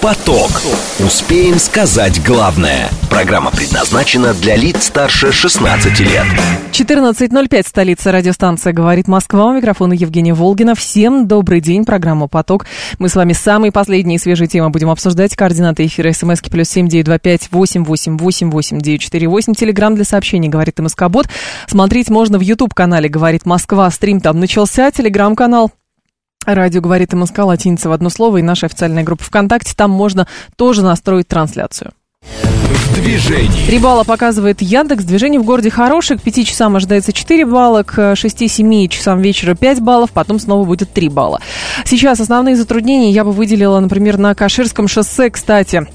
«Поток». Успеем сказать главное. Программа предназначена для лиц старше 16 лет. 14.05, столица радиостанция «Говорит Москва». У микрофона Евгения Волгина. Всем добрый день. Программа «Поток». Мы с вами самые последние свежие темы будем обсуждать. Координаты эфира смски плюс семь девять два пять восемь восемь восемь восемь девять четыре восемь. Телеграмм для сообщений «Говорит МСК-бот». Смотреть можно в YouTube-канале «Говорит Москва». Стрим там начался. Телеграм-канал Радио говорит МСК, латиница в одно слово, и наша официальная группа ВКонтакте. Там можно тоже настроить трансляцию. В движении. Три балла показывает Яндекс. Движение в городе хорошее. К пяти часам ожидается 4 балла, к 6-7 часам вечера 5 баллов, потом снова будет 3 балла. Сейчас основные затруднения я бы выделила, например, на Каширском шоссе, кстати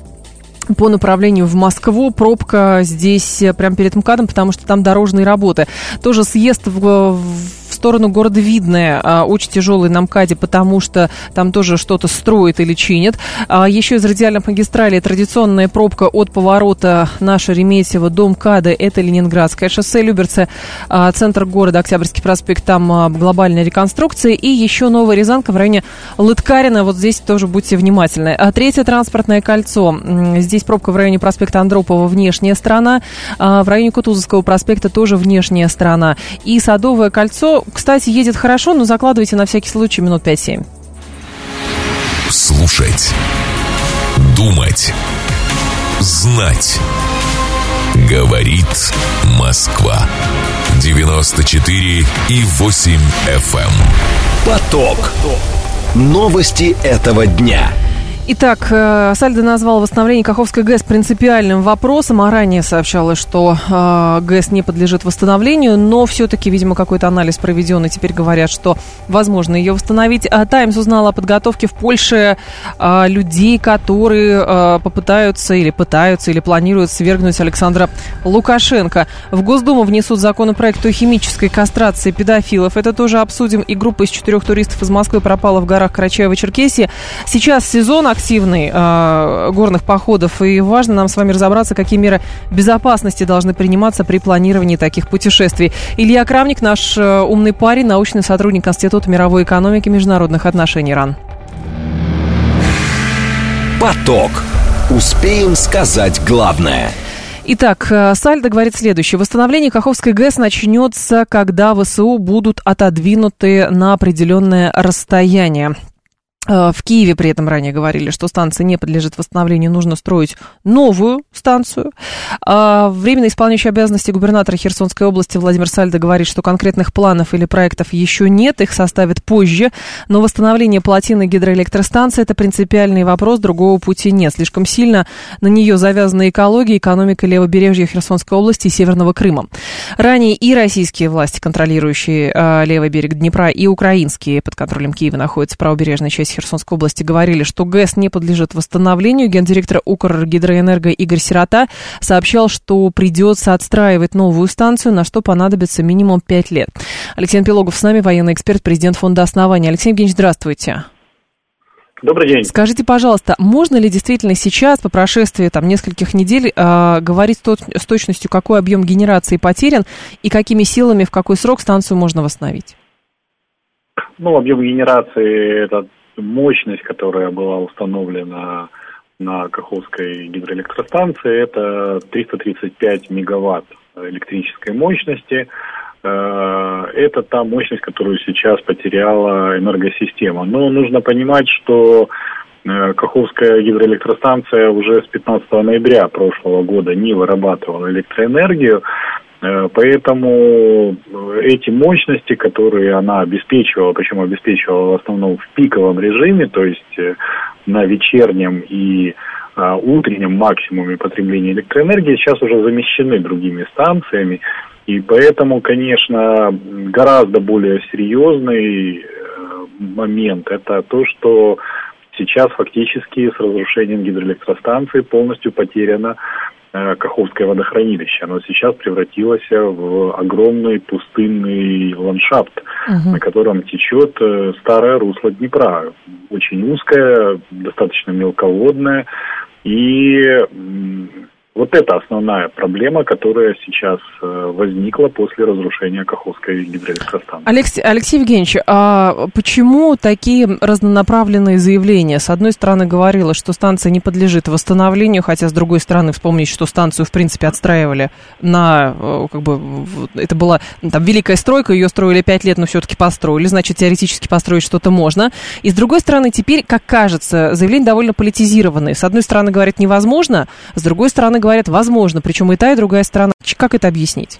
по направлению в Москву. Пробка здесь прямо перед МКАДом, потому что там дорожные работы. Тоже съезд в, в сторону города Видное а, очень тяжелый на МКАДе, потому что там тоже что-то строят или чинят. А, еще из радиальных магистралей традиционная пробка от поворота на Шереметьево до МКАДа. Это Ленинградское шоссе, Люберцы, а, центр города, Октябрьский проспект, там глобальная реконструкция. И еще Новая Рязанка в районе Лыткарина. Вот здесь тоже будьте внимательны. Третье транспортное кольцо. Здесь пробка в районе проспекта Андропова, внешняя сторона. В районе Кутузовского проспекта тоже внешняя сторона. И Садовое кольцо кстати, едет хорошо, но закладывайте на всякий случай минут 5-7. Слушать. Думать. Знать. Говорит Москва. 94 и 8 FM. Эм. Поток. Новости этого дня. Итак, э, Сальдо назвал восстановление Каховской ГЭС принципиальным вопросом, а ранее сообщалось, что э, ГЭС не подлежит восстановлению, но все-таки, видимо, какой-то анализ проведен, и теперь говорят, что возможно ее восстановить. А Таймс узнал о подготовке в Польше э, людей, которые попытаются или пытаются или планируют свергнуть Александра Лукашенко. В Госдуму внесут законопроект о химической кастрации педофилов. Это тоже обсудим. И группа из четырех туристов из Москвы пропала в горах Карачаева-Черкесии. Сейчас сезон активный э, горных походов, и важно нам с вами разобраться, какие меры безопасности должны приниматься при планировании таких путешествий. Илья Крамник, наш э, умный парень, научный сотрудник Института мировой экономики и международных отношений РАН. Поток. Успеем сказать главное. Итак, э, Сальдо говорит следующее. Восстановление Каховской ГЭС начнется, когда ВСУ будут отодвинуты на определенное расстояние. Э, в Киеве при этом ранее говорили, что станция не подлежит восстановлению, нужно строить новую станцию. А временно исполняющий обязанности губернатора Херсонской области Владимир Сальдо говорит, что конкретных планов или проектов еще нет, их составят позже, но восстановление плотины гидроэлектростанции – это принципиальный вопрос, другого пути нет. Слишком сильно на нее завязана экология, экономика левобережья Херсонской области и Северного Крыма. Ранее и российские власти, контролирующие э, левый берег Днепра, и украинские под контролем Киева находятся правобережная часть Херсонской области говорили, что ГЭС не подлежит восстановлению. Гендиректор Укргидроэнерго Игорь Сирота сообщал, что придется отстраивать новую станцию, на что понадобится минимум 5 лет. Алексей Пилогов с нами, военный эксперт, президент фонда основания. Алексей Евгеньевич, здравствуйте. Добрый день. Скажите, пожалуйста, можно ли действительно сейчас, по прошествии там, нескольких недель, э, говорить с точностью, какой объем генерации потерян и какими силами, в какой срок станцию можно восстановить? Ну, объем генерации – это мощность, которая была установлена на Каховской гидроэлектростанции, это 335 мегаватт электрической мощности. Э, это та мощность, которую сейчас потеряла энергосистема. Но нужно понимать, что э, Каховская гидроэлектростанция уже с 15 ноября прошлого года не вырабатывала электроэнергию, поэтому э, эти мощности, которые она обеспечивала, причем обеспечивала в основном в пиковом режиме, то есть э, на вечернем и утреннем максимуме потребления электроэнергии, сейчас уже замещены другими станциями. И поэтому, конечно, гораздо более серьезный момент это то, что сейчас фактически с разрушением гидроэлектростанции полностью потеряна Э, Каховское водохранилище. Оно сейчас превратилось в огромный пустынный ландшафт, угу. на котором течет э, старое русло Днепра. Очень узкое, достаточно мелководное. И Вот это основная проблема, которая сейчас э, возникла после разрушения Каховской гидроэлектростанции. Алексей, Алексей Евгеньевич, а почему такие разнонаправленные заявления? С одной стороны, говорилось, что станция не подлежит восстановлению, хотя с другой стороны, вспомнить, что станцию, в принципе, отстраивали на, э, как бы, это была там великая стройка, ее строили пять лет, но все-таки построили, значит, теоретически построить что-то можно. И с другой стороны, теперь, как кажется, заявления довольно политизированные. С одной стороны, говорят, невозможно, с другой стороны, говорят, возможно, причем и та, и другая сторона. Как это объяснить?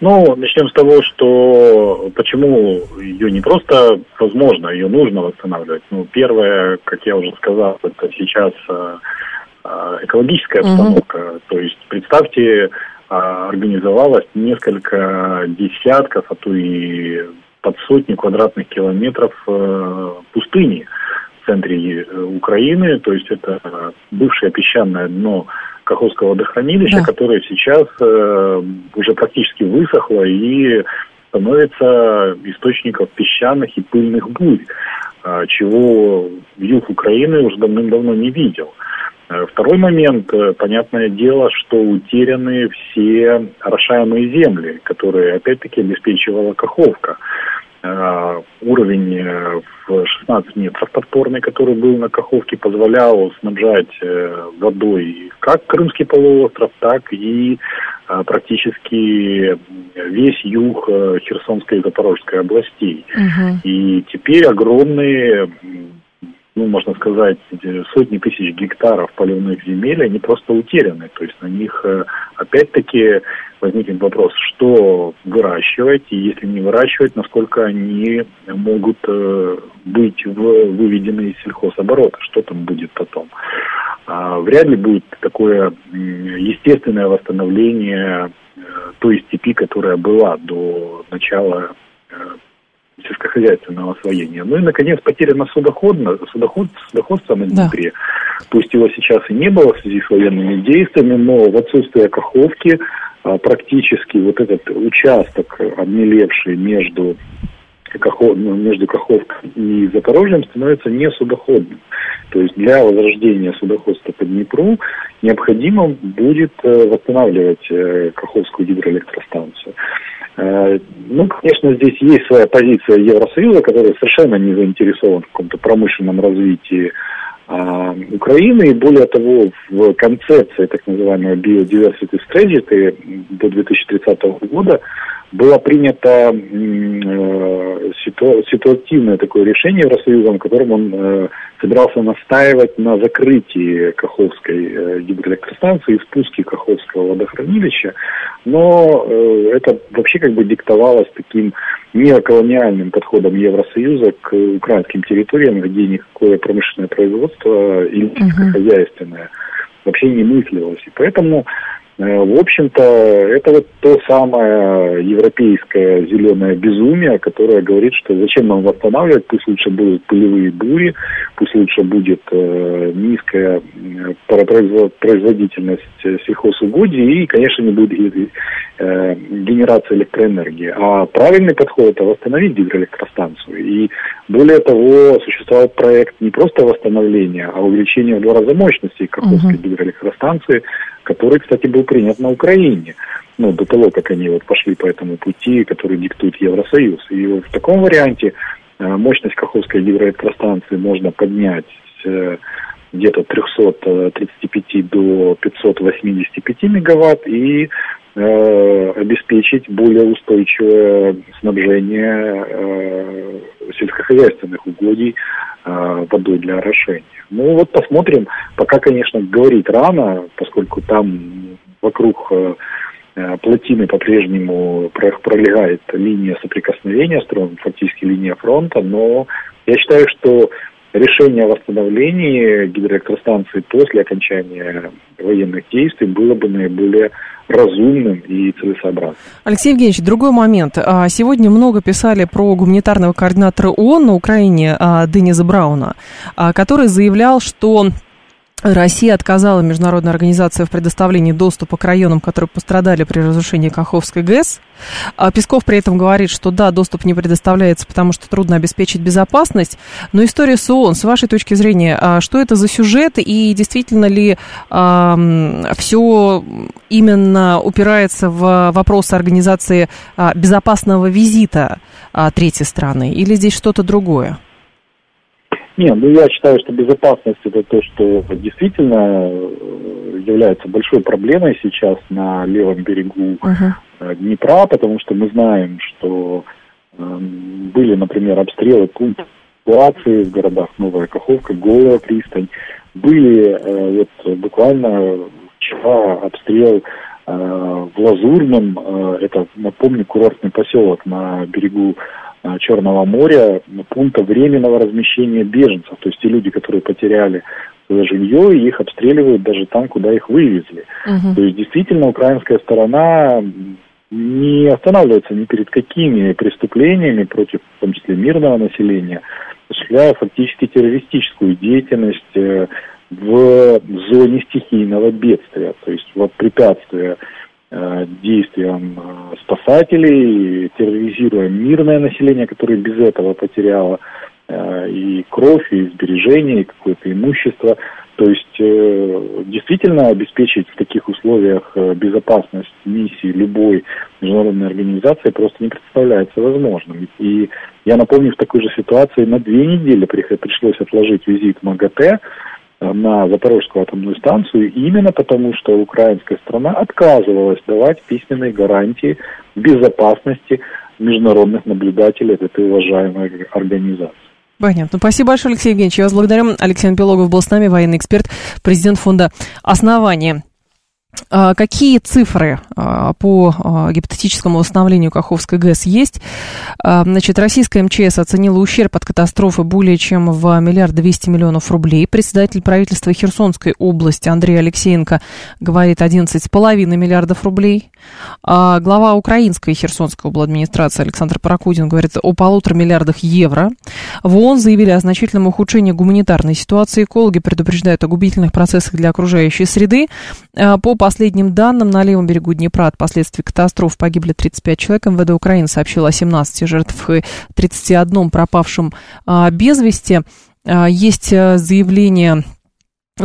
Ну, начнем с того, что почему ее не просто возможно, ее нужно восстанавливать. Ну, первое, как я уже сказал, это сейчас э, э, экологическая обстановка. Угу. То есть представьте, э, организовалось несколько десятков, а то и под сотни квадратных километров пустыни в центре Украины. То есть это бывшее песчаное дно Каховского водохранилища, да. которое сейчас э, уже практически высохло и становится источником песчаных и пыльных бурь, э, чего юг Украины уже давным-давно не видел. Э, второй момент, э, понятное дело, что утеряны все орошаемые земли, которые опять-таки обеспечивала Каховка. Э, уровень э, в 16 метров подпорный, который был на Каховке, позволял снабжать э, водой как Крымский полуостров, так и практически весь юг Херсонской и Запорожской областей. Угу. И теперь огромные ну, можно сказать, сотни тысяч гектаров поливных земель, они просто утеряны. То есть на них, опять-таки, возникнет вопрос, что выращивать, и если не выращивать, насколько они могут э, быть выведены из сельхозоборота, что там будет потом. А, вряд ли будет такое естественное восстановление э, той степи, которая была до начала э, сельскохозяйственного освоения. Ну и, наконец, потеряно судоходно, судоход, судоходство на Днепре. Да. Пусть его сейчас и не было в связи с военными действиями, но в отсутствие Каховки а, практически вот этот участок обмелевший между Кахов, ну, между Каховкой и Запорожьем становится не судоходным. То есть для возрождения судоходства по Днепру необходимо будет э, восстанавливать э, Каховскую гидроэлектростанцию. Э, ну, конечно, здесь есть своя позиция Евросоюза, который совершенно не заинтересован в каком-то промышленном развитии а, Украины. И более того, в концепции так называемой Biodiversity Strategy до 2030 года было принято э, ситуативное такое решение Евросоюзом, которым он э, собирался настаивать на закрытии Каховской э, гидроэлектростанции и спуске Каховского водохранилища, но это вообще как бы диктовалось таким неоколониальным подходом Евросоюза к украинским территориям, где никакое промышленное производство или хозяйственное вообще не мыслилось. И поэтому в общем-то, это вот то самое европейское зеленое безумие, которое говорит, что зачем нам восстанавливать, пусть лучше будут пылевые бури, пусть лучше будет э, низкая э, производительность сельхозугодий и, конечно, не будет э, генерации электроэнергии. А правильный подход – это восстановить гидроэлектростанцию. И более того, существовал проект не просто восстановления, а увеличения в два раза мощности Каховской uh-huh. гидроэлектростанции – который, кстати, был принят на Украине, ну, до того, как они вот пошли по этому пути, который диктует Евросоюз. И в таком варианте э, мощность Каховской гидроэлектростанции можно поднять э, где-то 335 до 585 мегаватт и э, обеспечить более устойчивое снабжение э, сельскохозяйственных угодий э, водой для орошения. Ну вот посмотрим. Пока, конечно, говорить рано, поскольку там вокруг плотины по-прежнему пролегает линия соприкосновения сторон, фактически линия фронта, но я считаю, что решение о восстановлении гидроэлектростанции после окончания военных действий было бы наиболее разумным и целесообразным. Алексей Евгеньевич, другой момент. А, сегодня много писали про гуманитарного координатора ООН на Украине а, Дениза Брауна, а, который заявлял, что Россия отказала международной организации в предоставлении доступа к районам, которые пострадали при разрушении Каховской ГЭС. А Песков при этом говорит, что да, доступ не предоставляется, потому что трудно обеспечить безопасность. Но история с ООН, с вашей точки зрения, а что это за сюжет и действительно ли а, все именно упирается в вопросы организации а, безопасного визита третьей страны или здесь что-то другое? Нет, ну я считаю, что безопасность это то, что действительно э, является большой проблемой сейчас на левом берегу uh-huh. Днепра, потому что мы знаем, что э, были, например, обстрелы пунктов эвакуации в городах Новая Каховка, Голая пристань. Были э, вот буквально вчера обстрел э, в Лазурном, э, это, напомню, курортный поселок на берегу Черного моря пункта временного размещения беженцев. То есть те люди, которые потеряли свое жилье, и их обстреливают даже там, куда их вывезли. Угу. То есть действительно украинская сторона не останавливается ни перед какими преступлениями против, в том числе, мирного населения, осуществляя фактически террористическую деятельность э, в зоне стихийного бедствия, то есть вот препятствия Э, действиям э, спасателей, терроризируя мирное население, которое без этого потеряло э, и кровь, и сбережения, и какое-то имущество. То есть действительно обеспечить в таких условиях безопасность миссии любой международной организации просто не представляется возможным. И я напомню, в такой же ситуации на две недели пришлось отложить визит МАГАТЭ, на Запорожскую атомную станцию именно потому, что украинская страна отказывалась давать письменные гарантии безопасности международных наблюдателей этой уважаемой организации. Понятно. Спасибо большое, Алексей Евгеньевич. Я вас благодарю. Алексей Пилогов был с нами, военный эксперт, президент фонда «Основание». А, какие цифры а, по а, гипотетическому восстановлению Каховской ГЭС есть? Значит, российская МЧС оценила ущерб от катастрофы более чем в миллиард двести миллионов рублей. Председатель правительства Херсонской области Андрей Алексеенко говорит 11,5 миллиардов рублей. Глава украинской Херсонской области администрации Александр Паракудин говорит о полутора миллиардах евро. В ООН заявили о значительном ухудшении гуманитарной ситуации. Экологи предупреждают о губительных процессах для окружающей среды. По последним данным, на левом берегу Днепра от последствий катастроф погибли 35 человек. МВД Украины сообщило о 17 жертвах и 31 пропавшем а, без вести. А, есть а, заявление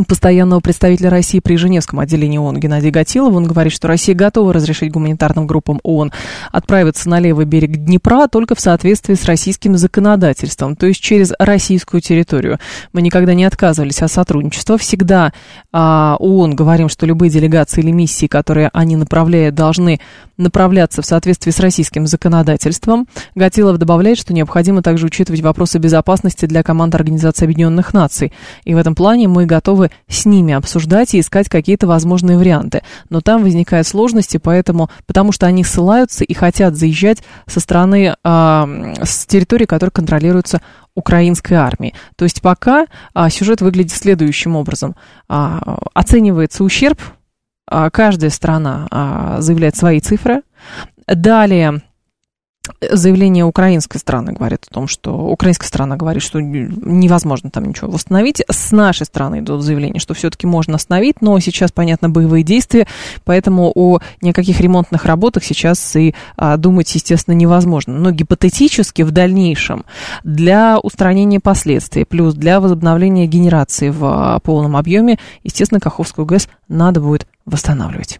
постоянного представителя России при Женевском отделении ООН Геннадия Гатилова. Он говорит, что Россия готова разрешить гуманитарным группам ООН отправиться на левый берег Днепра только в соответствии с российским законодательством, то есть через российскую территорию. Мы никогда не отказывались от сотрудничества. Всегда а, ООН говорим, что любые делегации или миссии, которые они направляют, должны направляться в соответствии с российским законодательством. Гатилов добавляет, что необходимо также учитывать вопросы безопасности для команд Организации Объединенных Наций. И в этом плане мы готовы готовы с ними обсуждать и искать какие-то возможные варианты. Но там возникают сложности, поэтому, потому что они ссылаются и хотят заезжать со стороны, э, с территории, которая контролируется украинской армией. То есть пока а, сюжет выглядит следующим образом. А, оценивается ущерб, а, каждая страна а, заявляет свои цифры. Далее заявление украинской страны говорит о том, что украинская страна говорит, что невозможно там ничего восстановить. С нашей стороны идут заявления, что все-таки можно остановить, но сейчас, понятно, боевые действия, поэтому о никаких ремонтных работах сейчас и а, думать, естественно, невозможно. Но гипотетически в дальнейшем для устранения последствий, плюс для возобновления генерации в а, полном объеме, естественно, Каховскую ГЭС надо будет восстанавливать.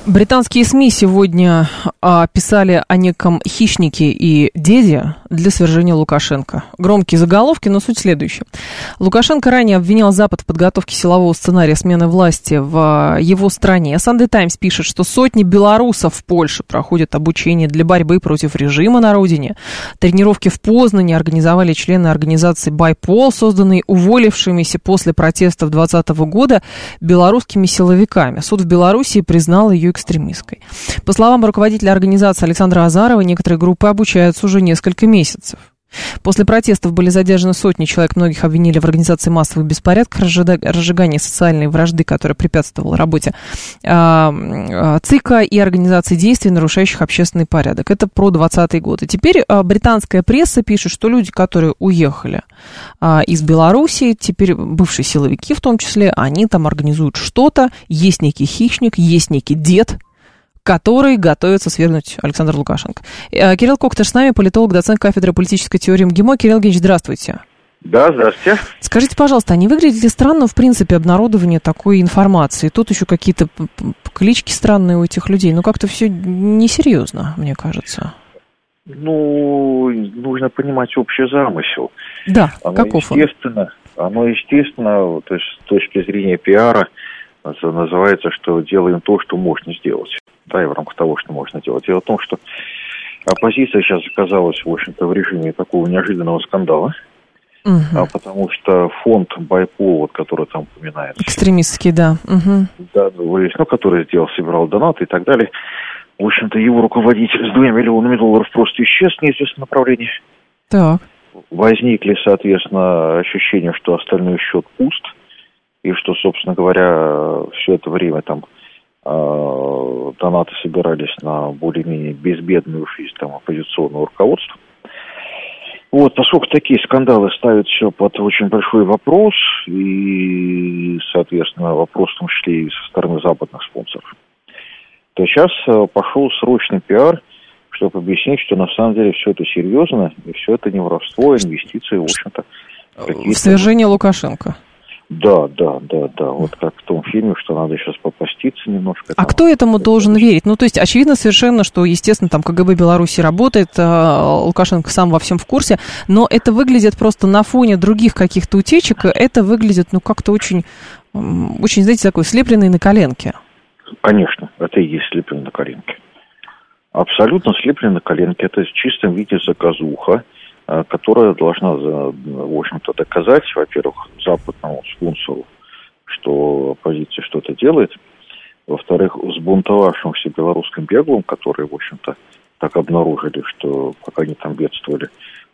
Британские СМИ сегодня а, писали о неком хищнике и деде для свержения Лукашенко. Громкие заголовки, но суть следующая. Лукашенко ранее обвинял Запад в подготовке силового сценария смены власти в а, его стране. Sunday Times пишет, что сотни белорусов в Польше проходят обучение для борьбы против режима на родине. Тренировки в Познане организовали члены организации «Байпол», созданной уволившимися после протестов 2020 года белорусскими силовиками. Суд в Беларуси признал ее экстремистской. По словам руководителя организации Александра Азарова, некоторые группы обучаются уже несколько месяцев. После протестов были задержаны сотни человек, многих обвинили в организации массовых беспорядков, разжигании социальной вражды, которая препятствовала работе а, а, ЦИКа и организации действий, нарушающих общественный порядок. Это про 20 год. И теперь а, британская пресса пишет, что люди, которые уехали из Беларуси, теперь бывшие силовики в том числе, они там организуют что-то, есть некий хищник, есть некий дед, который готовится свергнуть Александр Лукашенко. Э, Кирилл Коктор с нами, политолог, доцент кафедры политической теории МГИМО. Кирилл Евгеньевич, здравствуйте. Да, здравствуйте. Скажите, пожалуйста, а не выглядит ли странно, в принципе, обнародование такой информации? Тут еще какие-то клички странные у этих людей. Ну, как-то все несерьезно, мне кажется. Ну, нужно понимать общий замысел. Да, оно каков естественно, он? Оно, естественно, то есть с точки зрения пиара, называется, что делаем то, что можно сделать да, и в рамках того, что можно делать. Дело в том, что оппозиция сейчас оказалась, в общем-то, в режиме такого неожиданного скандала, угу. потому что фонд Байпол, вот, который там упоминается. Экстремистский, да. Угу. Да, ну, который сделал, собирал донаты и так далее. В общем-то, его руководитель с двумя миллионами долларов просто исчез в неизвестном направлении. Так. Возникли, соответственно, ощущения, что остальной счет пуст, и что, собственно говоря, все это время там Э, донаты собирались на более-менее безбедную жизнь там, оппозиционного руководства. Вот, поскольку такие скандалы ставят все под очень большой вопрос, и, соответственно, вопрос в том числе и со стороны западных спонсоров, то сейчас э, пошел срочный пиар, чтобы объяснить, что на самом деле все это серьезно, и все это не воровство, а инвестиции, в общем-то. В свержение Лукашенко. Да, да, да, да. Вот как в том фильме, что надо сейчас попаститься немножко. А кто этому должен верить? Ну, то есть, очевидно совершенно, что, естественно, там КГБ Беларуси работает, а, Лукашенко сам во всем в курсе, но это выглядит просто на фоне других каких-то утечек, это выглядит, ну, как-то очень, очень, знаете, такой слепленный на коленке. Конечно, это и есть слепленный на коленке. Абсолютно слепленный на коленке. Это в чистом виде заказуха. Э, которая должна, э, в общем-то, доказать, во-первых, западному спонсору, что оппозиция что-то делает, во-вторых, взбунтовавшимся белорусским беглым, которые, в общем-то, так обнаружили, что пока они там бедствовали,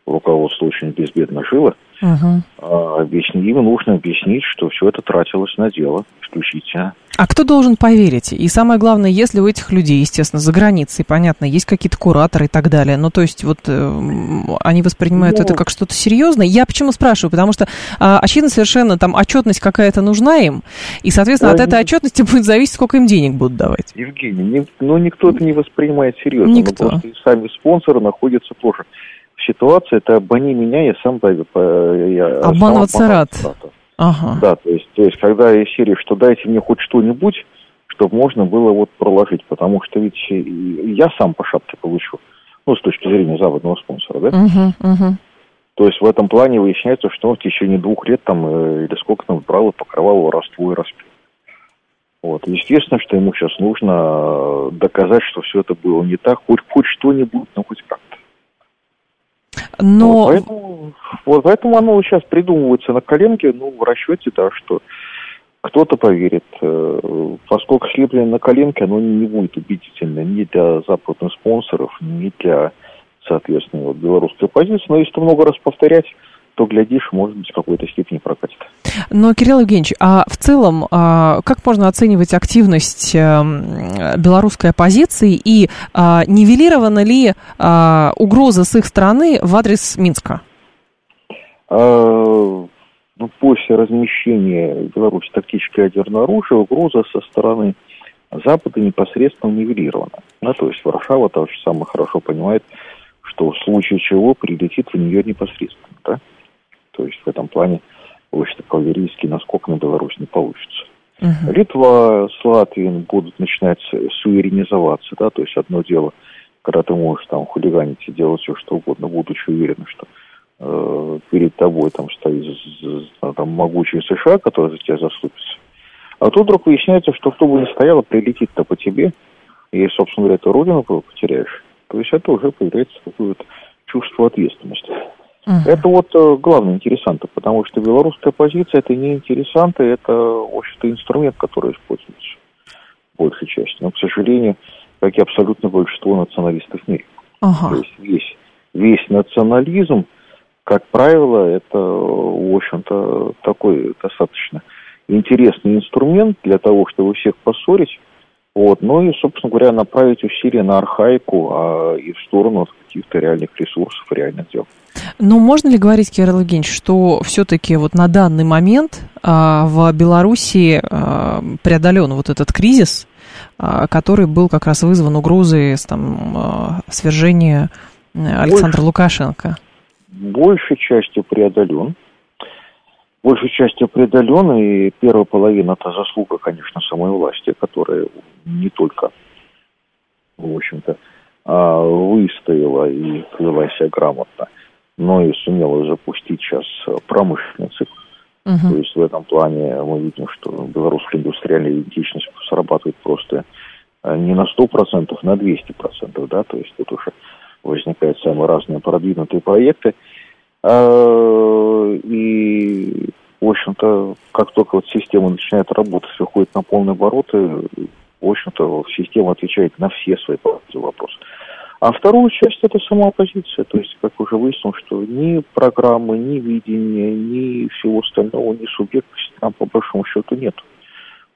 руководство очень безбедно жило, угу. а объясни, им нужно объяснить, что все это тратилось на дело исключительно. А кто должен поверить? И самое главное, если у этих людей, естественно, за границей, понятно, есть какие-то кураторы и так далее, ну, то есть вот э, они воспринимают ну, это как что-то серьезное. Я почему спрашиваю? Потому что, э, очевидно, совершенно там отчетность какая-то нужна им, и, соответственно, от этой отчетности будет зависеть, сколько им денег будут давать. Евгений, не, ну, никто это не воспринимает серьезно. Никто. Просто и сами спонсоры находятся тоже ситуация, это обмани меня, я сам я Обманываться рад. Ага. Да, то есть, то есть, когда из серии, что дайте мне хоть что-нибудь, чтобы можно было вот проложить, потому что ведь я сам по шапке получу, ну, с точки зрения западного спонсора, да? Угу. То есть в этом плане выясняется, что он в течение двух лет там, э, или сколько там брал и покрывал воровство и распил. Вот. Естественно, что ему сейчас нужно доказать, что все это было не так, хоть, хоть что-нибудь, но хоть как. Но... Вот поэтому, вот поэтому оно сейчас придумывается на коленке, ну, в расчете, да, что кто-то поверит. Э, поскольку слепление на коленке, оно не будет убедительно ни для западных спонсоров, ни для, соответственно, вот, белорусской позиции. Но если много раз повторять, то, глядишь, может быть, в какой-то степени прокатит. Но, Кирилл Евгеньевич, а в целом, а, как можно оценивать активность эм, белорусской оппозиции и а, нивелирована ли а, угроза с их стороны в адрес Минска? Ну, после размещения Беларуси тактического ядерного оружия угроза со стороны Запада непосредственно нивелирована. Ну, то есть Варшава также самое хорошо понимает, что в случае чего прилетит в нее непосредственно. Да? То есть в этом плане очень кавалерийский наскок на Беларусь не получится. Uh-huh. Литва с Латвией будут начинать суверенизоваться, да, то есть одно дело, когда ты можешь там хулиганить и делать все что угодно, будучи уверен, что э, перед тобой там стоит там, могучий США, который за тебя заступится. А тут вдруг выясняется, что кто бы ни стоял, прилетит-то по тебе, и, собственно говоря, ты родину потеряешь. То есть это уже появляется какое-то чувство ответственности. Угу. Это вот э, главные интересанты, потому что белорусская позиция это не интересанты, это, в общем-то, инструмент, который используется большей части. Но, к сожалению, как и абсолютно большинство националистов в мире. Ага. То есть весь, весь национализм как правило, это, в общем-то, такой достаточно интересный инструмент для того, чтобы всех поссорить, вот, ну и, собственно говоря, направить усилия на архаику а, и в сторону каких-то реальных ресурсов, реальных дел. Но можно ли говорить, Кирилл Евгеньевич, что все-таки вот на данный момент а, в Белоруссии а, преодолен вот этот кризис, а, который был как раз вызван угрозой там, а, свержения Александра Больше, Лукашенко? Большей частью преодолен большей частью преодолен, и первая половина это заслуга, конечно, самой власти, которая не только, в общем-то, а, выстояла и повела себя грамотно, но и сумела запустить сейчас промышленный цикл. Uh-huh. То есть в этом плане мы видим, что белорусская индустриальная идентичность срабатывает просто а, не на 100%, на 200%, да, то есть тут уже возникают самые разные продвинутые проекты. А, и в общем-то, как только вот система начинает работать, выходит на полные обороты, в общем-то, система отвечает на все свои вопросы. А вторую часть это сама оппозиция. То есть, как уже выяснилось, что ни программы, ни видения, ни всего остального, ни субъектности там по большому счету нет.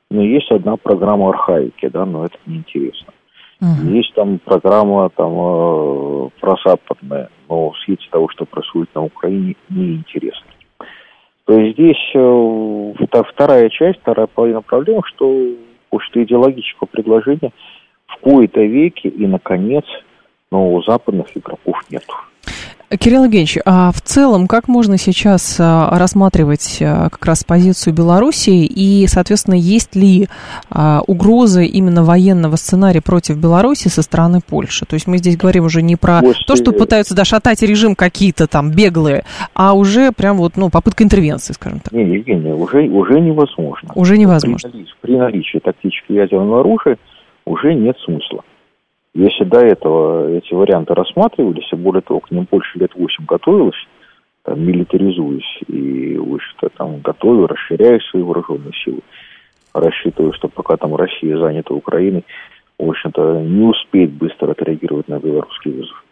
Но есть одна программа архаики, да, но это неинтересно. Uh-huh. Есть там программа там э, прозападная, но в свете того, что происходит на Украине, неинтересно. То есть здесь э, вторая часть, вторая половина проблемы, что, что идеологического предложения в кои-то веке и, наконец, но у западных игроков нет. Кирилл Евгеньевич, а в целом как можно сейчас а, рассматривать а, как раз позицию Беларуси и, соответственно, есть ли а, угрозы именно военного сценария против Беларуси со стороны Польши? То есть мы здесь говорим уже не про После... то, что пытаются да, шатать режим какие-то там беглые, а уже прям вот, ну, попытка интервенции, скажем так. Не, Евгений, уже, уже невозможно. Уже невозможно. При, при наличии тактического ядерного оружия уже нет смысла. Если до этого эти варианты рассматривались, и более того, к ним больше лет восемь готовилось, там, милитаризуясь и, в общем-то, там, готовя, расширяя свои вооруженные силы, рассчитывая, что пока там Россия занята Украиной, в общем-то, не успеет быстро отреагировать на белорусский вызов.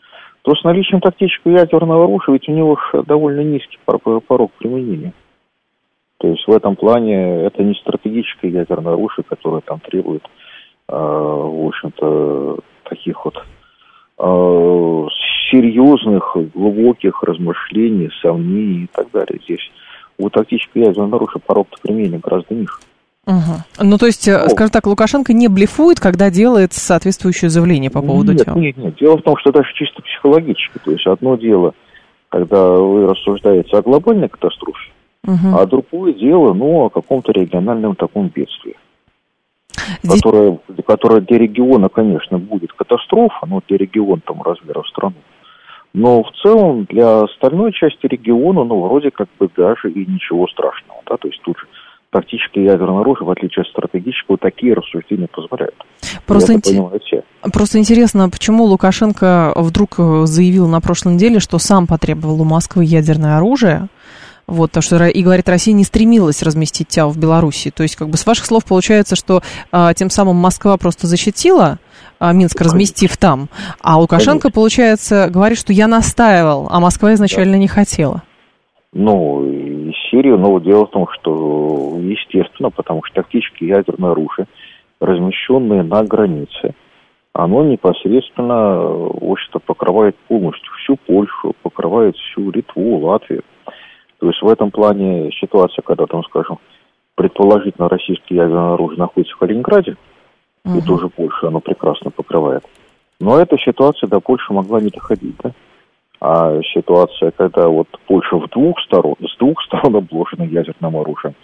То с наличием тактического ядерного оружия, ведь у него довольно низкий порог применения. То есть в этом плане это не стратегическое ядерное оружие, которое там требует, э, в общем-то, таких вот э, серьезных, глубоких размышлений, сомнений и так далее. Здесь у тактического ядерного оружия порог применения гораздо ниже. Угу. Ну, то есть, О. Э, скажем так, Лукашенко не блефует, когда делает соответствующее заявление по поводу нет, тела? Нет, нет. Дело в том, что даже чисто психологически. То есть, одно дело, когда вы рассуждаете о глобальной катастрофе, угу. а другое дело, ну, о каком-то региональном таком бедствии. Здесь... Которая, которая для региона, конечно, будет катастрофа, но для региона там размера страны. Но в целом для остальной части региона, ну, вроде как бы даже и ничего страшного, да, то есть тут же тактическое ядерное оружие, в отличие от стратегического, такие рассуждения позволяют. Просто, ин... Просто интересно, почему Лукашенко вдруг заявил на прошлой неделе, что сам потребовал у Москвы ядерное оружие, вот, то, что и говорит, Россия не стремилась разместить ТЯО в Беларуси. То есть, как бы с ваших слов получается, что а, тем самым Москва просто защитила а, Минск, разместив там. А Лукашенко, Конечно. получается, говорит, что я настаивал, а Москва изначально да. не хотела. Ну, из Сирии, но дело в том, что, естественно, потому что тактические ядерное оружие, размещенное на границе, оно непосредственно, в общем-то, покрывает полностью всю Польшу, покрывает всю Литву, Латвию. То есть в этом плане ситуация, когда там, скажем, предположительно российское ядерное оружие находится в Калининграде, угу. и тоже Польша оно прекрасно покрывает. Но эта ситуация до Польши могла не доходить, да? А ситуация, когда вот Польша в двух сторон, с двух сторон обложена ядерным оружием,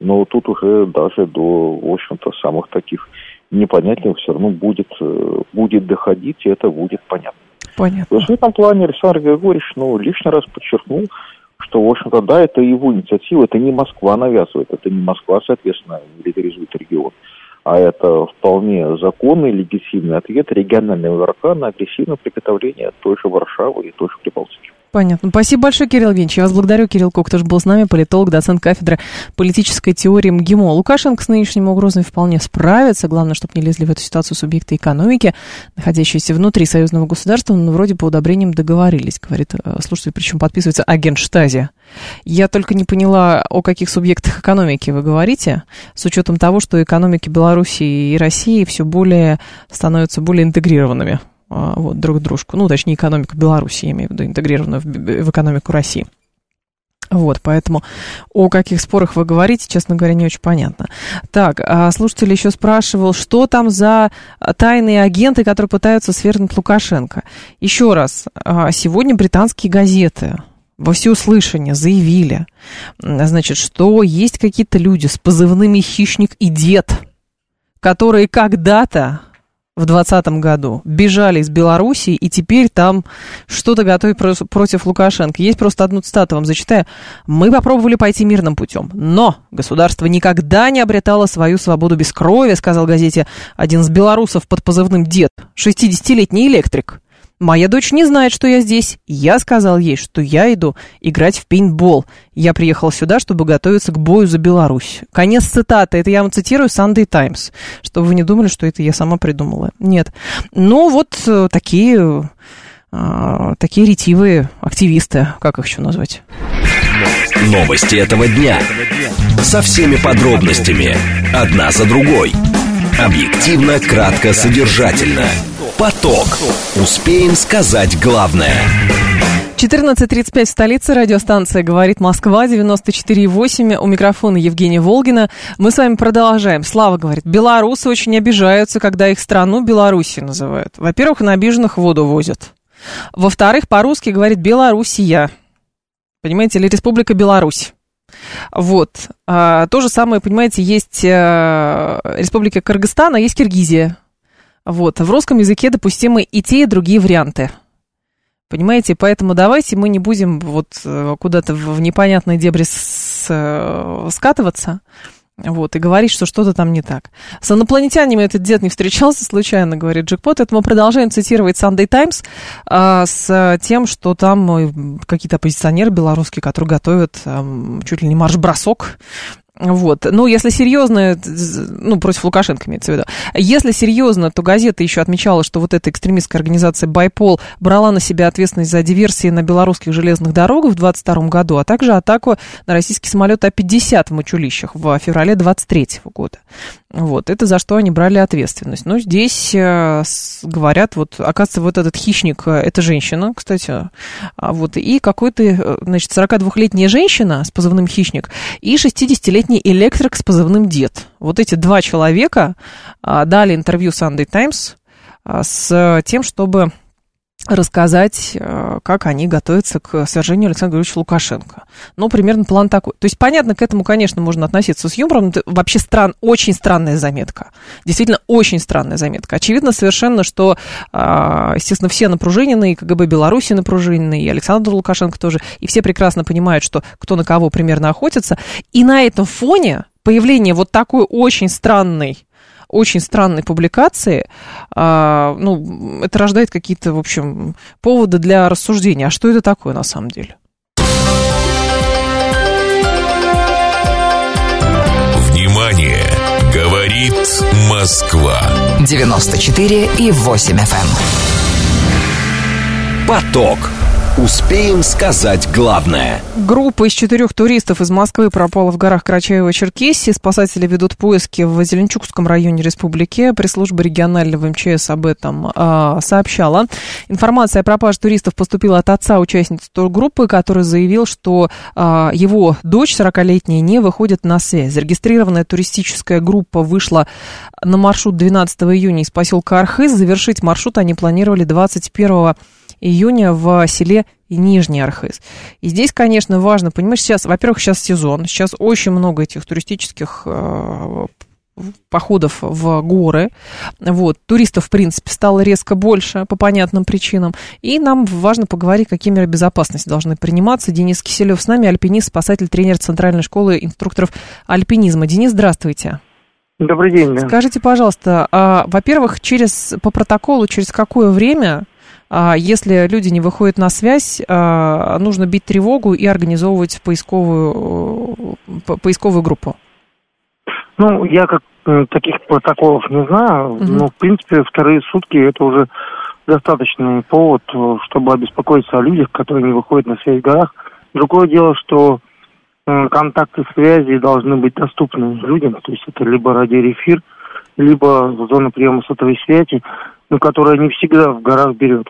но тут уже даже до, в общем-то, самых таких непонятных все равно будет, э, будет доходить, и это будет понятно. Понятно. То есть в этом плане Александр Григорьевич, ну, лишний раз подчеркнул, что, в общем-то, да, это его инициатива, это не Москва навязывает, это не Москва, соответственно, милитаризует регион, а это вполне законный, легитимный ответ регионального игрока на агрессивное приготовление той же Варшавы и той же Прибалтики. Понятно. Спасибо большое, Кирилл Евгеньевич. Я вас благодарю. Кирилл Кок тоже был с нами, политолог, доцент кафедры политической теории МГИМО. Лукашенко с нынешними угрозами вполне справится. Главное, чтобы не лезли в эту ситуацию субъекты экономики, находящиеся внутри союзного государства, но вроде по удобрениям договорились, говорит э, слушатель, причем подписывается агент Штази. Я только не поняла, о каких субъектах экономики вы говорите, с учетом того, что экономики Беларуси и России все более становятся более интегрированными. А, вот, друг дружку. Ну, точнее, экономику Беларуси, я имею в виду, интегрированную в, в экономику России. Вот, поэтому о каких спорах вы говорите, честно говоря, не очень понятно. Так, а слушатель еще спрашивал, что там за тайные агенты, которые пытаются свергнуть Лукашенко. Еще раз, а, сегодня британские газеты во всеуслышание заявили, значит, что есть какие-то люди с позывными «хищник» и «дед», которые когда-то в 2020 году бежали из Белоруссии, и теперь там что-то готовят против Лукашенко. Есть просто одну цитату, вам зачитаю. «Мы попробовали пойти мирным путем, но государство никогда не обретало свою свободу без крови», сказал газете один из белорусов под позывным «Дед», 60-летний электрик. Моя дочь не знает, что я здесь. Я сказал ей, что я иду играть в пейнтбол. Я приехал сюда, чтобы готовиться к бою за Беларусь. Конец цитаты. Это я вам цитирую Sunday Times. Чтобы вы не думали, что это я сама придумала. Нет. Ну, вот э, такие, э, такие ретивые активисты, как их еще назвать? Новости этого дня. Со всеми подробностями. Одна за другой. Объективно, кратко, содержательно. Поток. Успеем сказать главное. 14.35 в столице. Радиостанция «Говорит Москва», 94,8. У микрофона Евгения Волгина. Мы с вами продолжаем. Слава говорит, белорусы очень обижаются, когда их страну Белоруссией называют. Во-первых, на обиженных воду возят. Во-вторых, по-русски говорит Белоруссия. Понимаете, или Республика Беларусь. Вот. А, то же самое, понимаете, есть а, Республика Кыргызстан, а есть Киргизия. Вот. В русском языке допустимы и те, и другие варианты. Понимаете, поэтому давайте мы не будем вот э, куда-то в непонятные дебри э, скатываться, вот, и говорить, что что-то там не так. С инопланетянами этот дед не встречался случайно, говорит Джекпот. Это мы продолжаем цитировать Sunday Times а, с тем, что там э, какие-то оппозиционеры белорусские, которые готовят а, чуть ли не марш-бросок вот. Ну, если серьезно, ну, против Лукашенко имеется в виду. Если серьезно, то газета еще отмечала, что вот эта экстремистская организация Байпол брала на себя ответственность за диверсии на белорусских железных дорогах в 22 году, а также атаку на российский самолет А-50 в Мачулищах в феврале 23 года. Вот, это за что они брали ответственность. Ну, здесь э, говорят, вот, оказывается, вот этот хищник, э, это женщина, кстати, а вот, и какой-то, э, значит, 42-летняя женщина с позывным хищник и 60-летний электрик с позывным дед. Вот эти два человека а, дали интервью Sunday Times а, с тем, чтобы рассказать, э, как они готовятся к свержению Александра Григорьевича Лукашенко. Ну, примерно план такой. То есть, понятно, к этому, конечно, можно относиться с юмором. Это вообще стран, очень странная заметка. Действительно, очень странная заметка. Очевидно совершенно, что, а, естественно, все напружинены, и КГБ Беларуси напружинены, и Александр Лукашенко тоже, и все прекрасно понимают, что кто на кого примерно охотится. И на этом фоне появление вот такой очень странной очень странной публикации, а, ну, это рождает какие-то, в общем, поводы для рассуждения. А что это такое на самом деле? Внимание! Говорит Москва. 94 и 8 FM. Эм. Поток. Успеем сказать главное. Группа из четырех туристов из Москвы пропала в горах Карачаево-Черкесии. Спасатели ведут поиски в Зеленчукском районе республики. Пресс-служба регионального МЧС об этом э, сообщала. Информация о пропаже туристов поступила от отца участницы той группы, который заявил, что э, его дочь, 40-летняя, не выходит на связь. Зарегистрированная туристическая группа вышла на маршрут 12 июня из поселка Архыз. Завершить маршрут они планировали 21 июня в селе Нижний Архыз. И здесь, конечно, важно, понимаешь, сейчас, во-первых, сейчас сезон, сейчас очень много этих туристических э, походов в горы. Вот. Туристов, в принципе, стало резко больше по понятным причинам. И нам важно поговорить, какие меры безопасности должны приниматься. Денис Киселев с нами, альпинист, спасатель, тренер Центральной школы инструкторов альпинизма. Денис, здравствуйте. Добрый день. Да. Скажите, пожалуйста, а, во-первых, через, по протоколу, через какое время если люди не выходят на связь, а, нужно бить тревогу и организовывать поисковую, э, поисковую группу. Ну, я как таких протоколов не знаю, угу. но, в принципе, вторые сутки это уже достаточный повод, э, чтобы обеспокоиться о людях, которые не выходят на связь в горах. Другое дело, что контакты связи должны быть доступны людям, то есть это либо радиоэфир, либо зона приема сотовой связи, но которая не всегда в горах берет.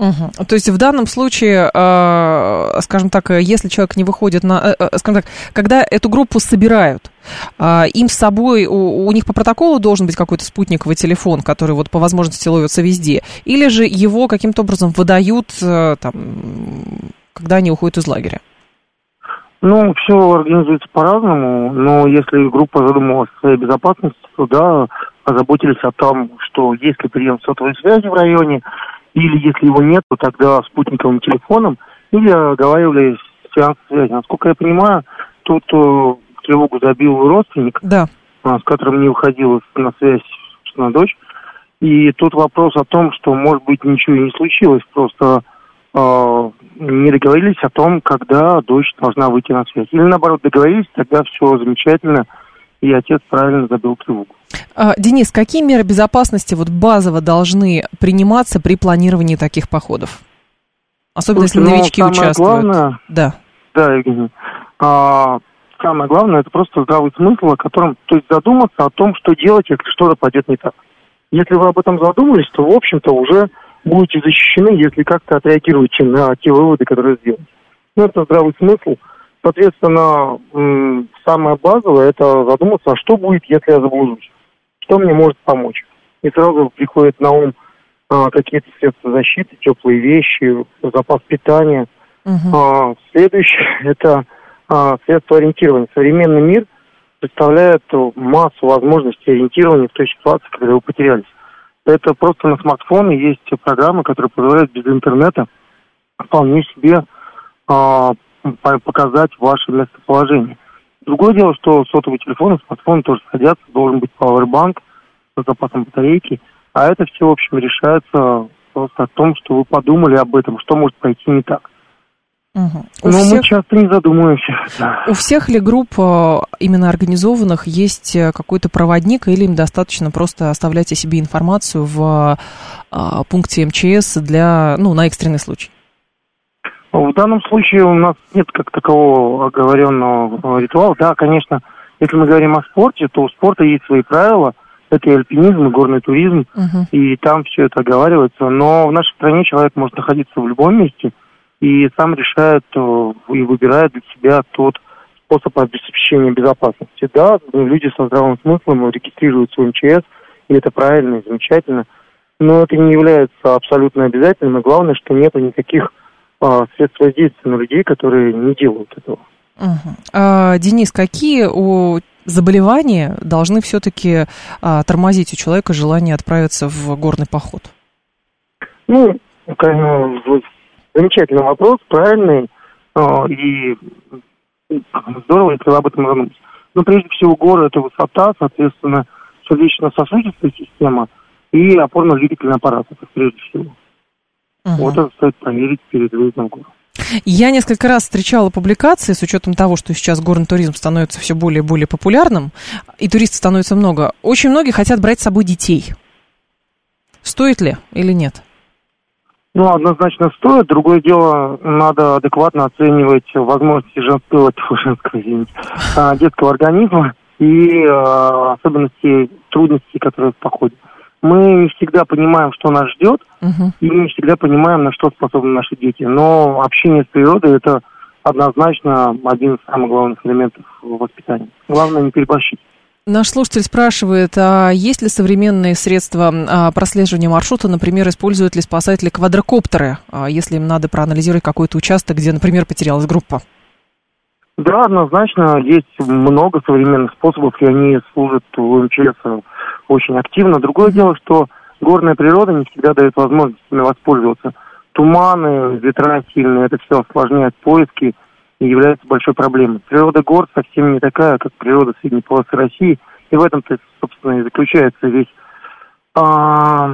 Угу. То есть в данном случае, э, скажем так, если человек не выходит на, э, э, скажем так, когда эту группу собирают, э, им с собой, у, у них по протоколу должен быть какой-то спутниковый телефон, который вот по возможности ловится везде, или же его каким-то образом выдают, э, там, когда они уходят из лагеря? Ну, все организуется по-разному, но если группа задумалась о своей безопасности, то да, озаботились о том, что есть ли прием сотовой связи в районе, или если его нет, то тогда спутниковым телефоном, или оговаривали сеанс связи. Насколько я понимаю, тут э, тревогу забил родственник, да. э, с которым не выходила на связь на дочь. И тут вопрос о том, что, может быть, ничего и не случилось, просто э, не договорились о том, когда дочь должна выйти на связь. Или наоборот, договорились, тогда все замечательно, и отец правильно забил тревогу. А, Денис, какие меры безопасности вот базово должны приниматься при планировании таких походов? Особенно Слушайте, если новички ну, самое участвуют. Главное, да. Да, Евгений. А, самое главное, это просто здравый смысл, о котором, то есть задуматься о том, что делать, если что-то пойдет не так. Если вы об этом задумались, то, в общем-то, уже будете защищены, если как-то отреагируете на те выводы, которые сделаете. Ну, это здравый смысл. Соответственно, самое базовое – это задуматься, а что будет, если я заблужусь? Что мне может помочь? И сразу приходит на ум а, какие-то средства защиты, теплые вещи, запас питания. Uh-huh. А, следующее – это а, средства ориентирования. Современный мир представляет массу возможностей ориентирования в той ситуации, когда вы потерялись. Это просто на смартфоне есть программы, которые позволяют без интернета вполне себе а, показать ваше местоположение. Другое дело, что сотовый телефон и смартфон тоже садятся, должен быть пауэрбанк с запасом батарейки, а это все, в общем, решается просто о том, что вы подумали об этом, что может пойти не так. Угу. Но всех... мы часто не задумываемся. У всех ли групп э, именно организованных есть э, какой-то проводник, или им достаточно просто оставлять о себе информацию в а, пункте МЧС для, ну, на экстренный случай? В данном случае у нас нет как такового оговоренного ритуала. Да, конечно, если мы говорим о спорте, то у спорта есть свои правила. Это и альпинизм, и горный туризм, uh-huh. и там все это оговаривается. Но в нашей стране человек может находиться в любом месте и сам решает э, и выбирает для себя тот способ обеспечения безопасности. Да, люди со здравым смыслом регистрируют свой МЧС, и это правильно и замечательно. Но это не является абсолютно обязательным, и главное, что нет никаких а, средств воздействия на людей, которые не делают этого. Угу. А, Денис, какие у заболевания должны все-таки а, тормозить у человека желание отправиться в горный поход? Ну, конечно, замечательный вопрос, правильный, а, и здорово, если вы об этом задумались. Но прежде всего горы – это высота, соответственно, сердечно-сосудистая система и опорно-двигательный аппарат, это прежде всего. Угу. Вот это стоит проверить перед выездом в гору. Я несколько раз встречала публикации с учетом того, что сейчас горный туризм становится все более и более популярным, и туристов становится много. Очень многие хотят брать с собой детей. Стоит ли или нет? Ну, однозначно стоит. Другое дело, надо адекватно оценивать возможности женского, женского извините, а, детского организма и а, особенности трудностей, которые в походе мы не всегда понимаем, что нас ждет, uh-huh. и не всегда понимаем, на что способны наши дети. Но общение с природой это однозначно один из самых главных элементов воспитания. Главное не переборщить. Наш слушатель спрашивает, а есть ли современные средства а, прослеживания маршрута, например, используют ли спасатели квадрокоптеры, а, если им надо проанализировать какой-то участок, где, например, потерялась группа? Да, однозначно, есть много современных способов, и они служат в МЧС очень активно. Другое дело, что горная природа не всегда дает возможность ими воспользоваться. Туманы, ветра сильные, это все осложняет поиски и является большой проблемой. Природа гор совсем не такая, как природа средней полосы России, и в этом-то, собственно, и заключается весь а,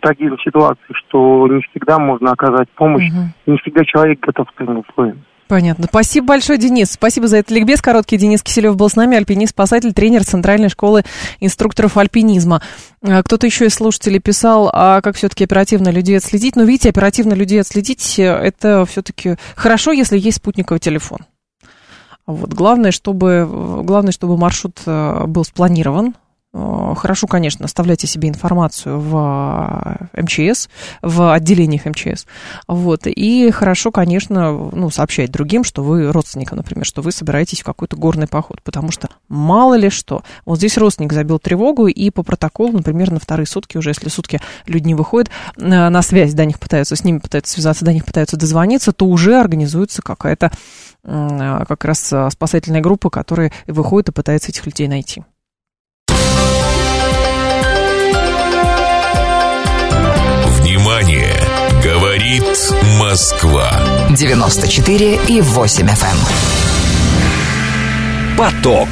таких ситуаций, что не всегда можно оказать помощь, Мгм. не всегда человек готов к этим условиям. Понятно. Спасибо большое, Денис. Спасибо за этот ликбез короткий. Денис Киселев был с нами, альпинист, спасатель, тренер Центральной школы инструкторов альпинизма. А, Кто-то еще из слушателей писал, а как все-таки оперативно людей отследить? Ну, видите, оперативно людей отследить, э, это все-таки хорошо, если есть спутниковый телефон. Вот. Главное, чтобы, э, главное, чтобы маршрут э, был спланирован. Э, Хорошо, конечно, оставляйте себе информацию в э, МЧС, в отделениях МЧС. Вот. И хорошо, конечно, ну, сообщать другим, что вы родственникам, например, что вы собираетесь в какой-то горный поход. Потому что мало ли что. Вот здесь родственник забил тревогу, и по протоколу, например, на вторые сутки, уже если сутки люди не выходят э, на связь, до них пытаются, с ними пытаются связаться, до них пытаются дозвониться, то уже организуется какая-то как раз спасательная группа, которая выходит и пытается этих людей найти. Говорит Москва. 94 и 8 FM. Поток.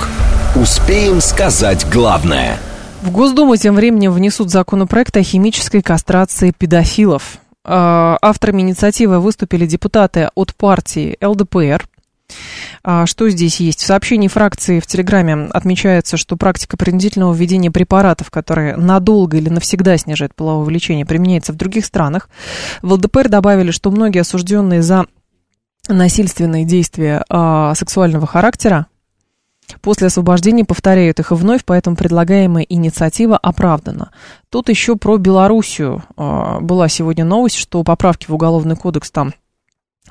Успеем сказать главное. В Госдуму тем временем внесут законопроект о химической кастрации педофилов. А, Авторами инициативы выступили депутаты от партии ЛДПР. А, Что здесь есть? В сообщении фракции в Телеграме отмечается, что практика принудительного введения препаратов, которые надолго или навсегда снижают половое влечение, применяется в других странах. В ЛДПР добавили, что многие осужденные за насильственные действия а, сексуального характера После освобождения повторяют их и вновь, поэтому предлагаемая инициатива оправдана. Тут еще про Белоруссию а, была сегодня новость, что поправки в Уголовный кодекс там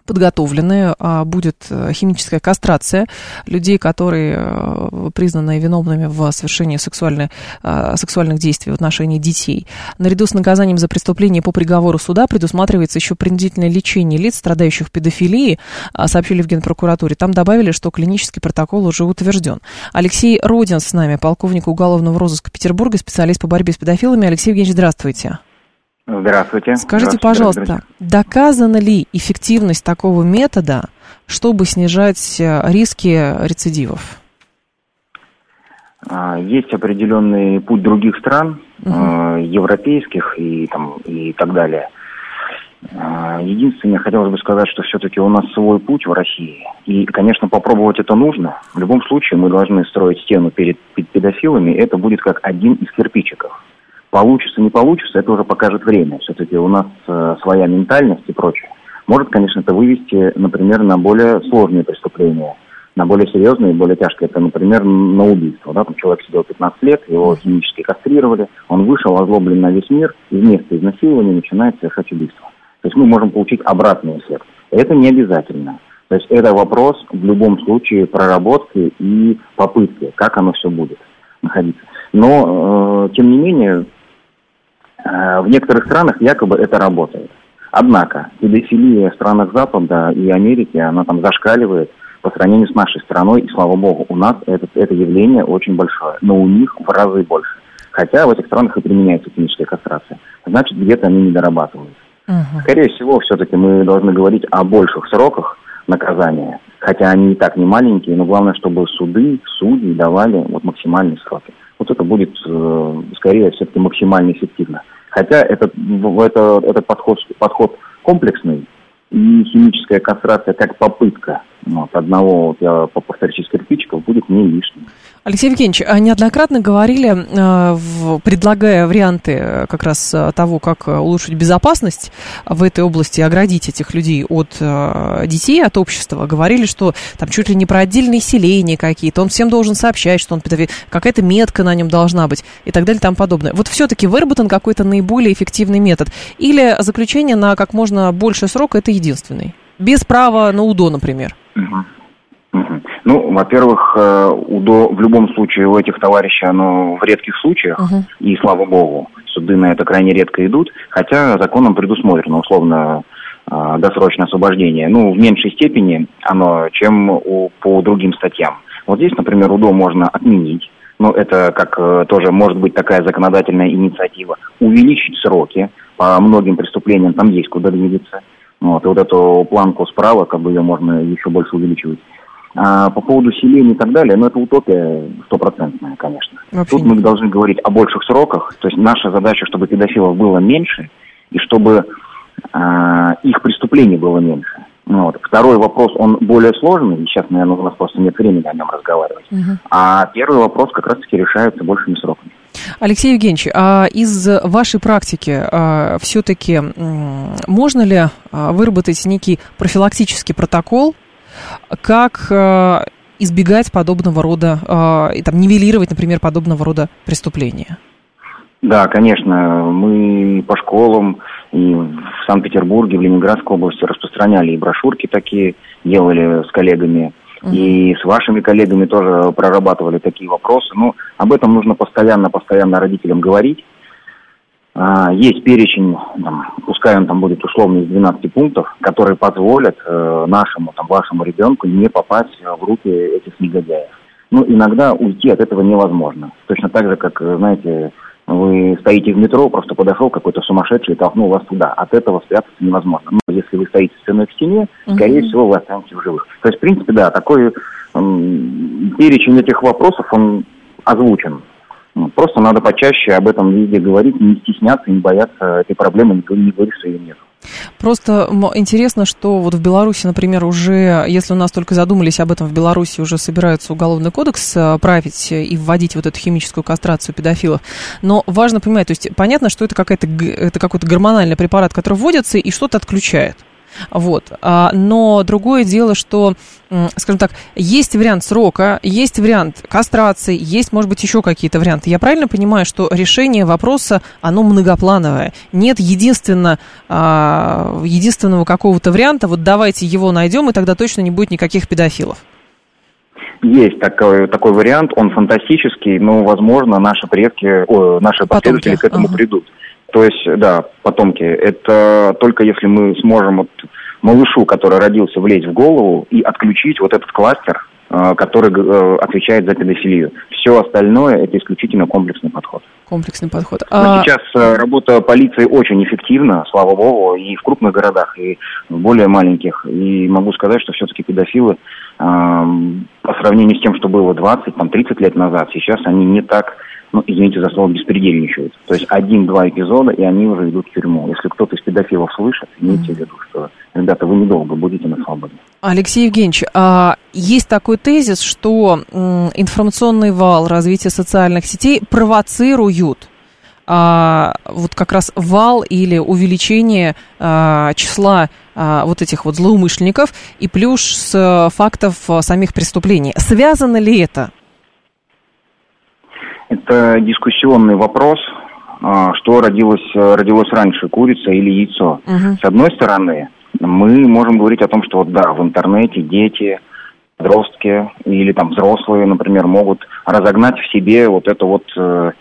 подготовлены, а, будет э, химическая кастрация людей, которые э, признаны виновными в совершении сексуальной, а, сексуальных действий в отношении детей. Наряду с наказанием за преступление по приговору суда предусматривается еще принудительное лечение лиц, страдающих педофилией, а, сообщили в Генпрокуратуре. Там добавили, что клинический протокол уже утвержден. Алексей Родин с нами, полковник уголовного розыска Петербурга, специалист по борьбе с педофилами. Алексей Евгеньевич, здравствуйте. Здравствуйте. Скажите, Здравствуйте, пожалуйста, доказана ли эффективность такого метода, чтобы снижать э, риски рецидивов? А, Есть определенный путь других стран, э, европейских и, там, и так далее. А, Единственное, хотелось бы сказать, что все-таки у нас свой путь в России. И, конечно, попробовать это нужно. В любом случае мы должны строить стену перед пе- педофилами. Это будет как один из кирпичиков. Получится, не получится, это уже покажет время. Все-таки у нас э, своя ментальность и прочее. Может, конечно, это вывести, например, на более сложные преступления, на более серьезные и более тяжкие. Это, например, на убийство. Да? Там человек сидел 15 лет, его химически кастрировали, он вышел озлоблен на весь мир, и вместо изнасилования начинает совершать убийство. То есть мы можем получить обратный эффект. Это не обязательно. То есть это вопрос в любом случае проработки и попытки, как оно все будет находиться. Но, э, тем не менее, в некоторых странах якобы это работает. Однако, педофилия в странах Запада и Америки, она там зашкаливает по сравнению с нашей страной, и слава богу, у нас это, это явление очень большое, но у них в разы больше. Хотя в этих странах и применяется химическая кастрация. Значит, где-то они не дорабатывают. Мгм. Скорее всего, все-таки мы должны говорить о больших сроках наказания, хотя они и так не маленькие, но главное, чтобы суды, судьи давали вот максимальные сроки. Вот это будет э, скорее все-таки максимально эффективно. Хотя этот, это, этот подход, подход комплексный, и химическая кастрация как попытка вот, одного, вот я повторюсь, из кирпичиков будет не лишним. Алексей Евгеньевич, а неоднократно говорили, э, предлагая варианты э, как раз э, того, как улучшить безопасность в этой области, оградить этих людей от детей, от общества, говорили, что там чуть ли не про отдельные селения какие-то, он всем должен сообщать, что он какая-то метка на нем должна быть и так далее и тому подобное. Вот все-таки выработан какой-то наиболее эффективный метод? Или заключение на как можно больше срок это единственный? Без права на УДО, например. Мгм. Мгм. Ну, во-первых, э, УДО в любом случае у этих товарищей, оно в редких случаях, Мгм. и слава богу, суды на это крайне редко идут, хотя законом предусмотрено условно э, досрочное освобождение. Ну, в меньшей степени оно, чем у, по другим статьям. Вот здесь, например, УДО можно отменить, но это как э, тоже может быть такая законодательная инициатива, увеличить сроки по многим преступлениям, там есть куда двигаться. Вот, и вот эту планку справа, как бы ее можно еще больше увеличивать. А по поводу селений и так далее, ну, это утопия стопроцентная, конечно. Вообще Тут нет. мы должны говорить о больших сроках. То есть наша задача, чтобы педофилов было меньше, и чтобы а, их преступлений было меньше. Ну Вот. Второй вопрос, он более сложный, и сейчас, наверное, у нас просто нет времени о нем разговаривать. А первый вопрос как раз-таки решается большими сроками. Алексей Евгеньевич, а из вашей практики все-таки можно ли а, выработать некий профилактический протокол, как а, избегать подобного рода, а, и там нивелировать, например, подобного рода преступления? Да, конечно, мы по школам и в Санкт-Петербурге, в Ленинградской области распространяли и брошюрки такие, делали с коллегами, и с вашими коллегами тоже прорабатывали такие вопросы. Ну, об этом нужно постоянно-постоянно родителям говорить. А, Есть перечень, там, пускай он там будет условно из 12 пунктов, которые позволят э, нашему, там, вашему ребенку не попасть в руки этих негодяев. Ну, иногда уйти от этого невозможно. Точно так же, как, э, знаете, вы стоите в метро, просто подошел какой-то сумасшедший и толкнул вас туда. От этого спрятаться невозможно. Но если вы стоите спиной к стене, скорее всего, вы останетесь в живых. То есть, в принципе, да, такой м, перечень этих вопросов, он озвучен. Ну, Просто надо почаще об этом везде говорить, не стесняться, не бояться этой проблемы, не говорить, что ее нет. Просто интересно, что вот в Беларуси, например, уже, если у нас только задумались об этом, в Беларуси уже собираются уголовный кодекс э, править и вводить вот эту химическую кастрацию педофилов. Но важно понимать, то есть понятно, что это, какая-то, это какой-то гормональный препарат, который вводится и что-то отключает. Вот. А, но другое дело, что, скажем так, есть вариант срока, есть вариант кастрации, есть, может быть, еще какие-то варианты. Я правильно понимаю, что решение вопроса, оно многоплановое? Нет единственно, а, единственного какого-то варианта, вот давайте его найдем, и тогда точно не будет никаких педофилов. Есть такой, такой вариант, он фантастический, но, возможно, наши предки, о, наши последователи к этому ага. придут. То есть, да, потомки, это только если мы сможем вот малышу, который родился, влезть в голову и отключить вот этот кластер, э, который э, отвечает за педофилию. Все остальное это исключительно комплексный подход. Комплексный подход. А, сейчас э, работа полиции очень эффективна, слава богу, и в крупных городах, и в более маленьких. И могу сказать, что все-таки педофилы по сравнению с тем, что было 20, там, 30 лет назад, сейчас они не так, ну, извините за слово, беспредельничают. То есть один-два эпизода, и они уже идут в тюрьму. Если кто-то из педофилов слышит, имейте в виду, что, ребята, вы недолго будете на свободе. Алексей Евгеньевич, а есть такой тезис, что информационный вал развития социальных сетей провоцируют а, вот как раз вал или увеличение а, числа а, вот этих вот злоумышленников и плюс а, фактов а, самих преступлений. Связано ли это? Это дискуссионный вопрос, а, что родилось, родилось раньше, курица или яйцо. Мгм. С одной стороны, мы можем говорить о том, что вот да, в интернете дети, подростки или там взрослые, например, могут разогнать в себе вот эту вот э,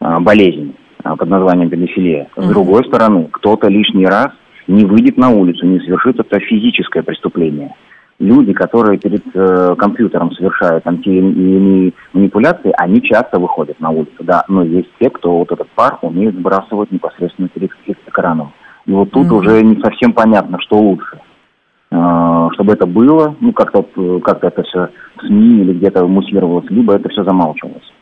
а, болезнь а, под названием педофилия. С Мгм. другой стороны, кто-то лишний раз не выйдет на улицу, не совершит это физическое преступление. Люди, которые перед э, компьютером совершают там те или иные манипуляции, они часто выходят на улицу, да, но есть те, кто вот этот пар умеет сбрасывать непосредственно перед экраном. И вот тут Мгм. уже не совсем понятно, что лучше. Э, чтобы это было, ну, как-то э, как-то это все в СМИ или где-то муссировалось, либо это все замалчивалось.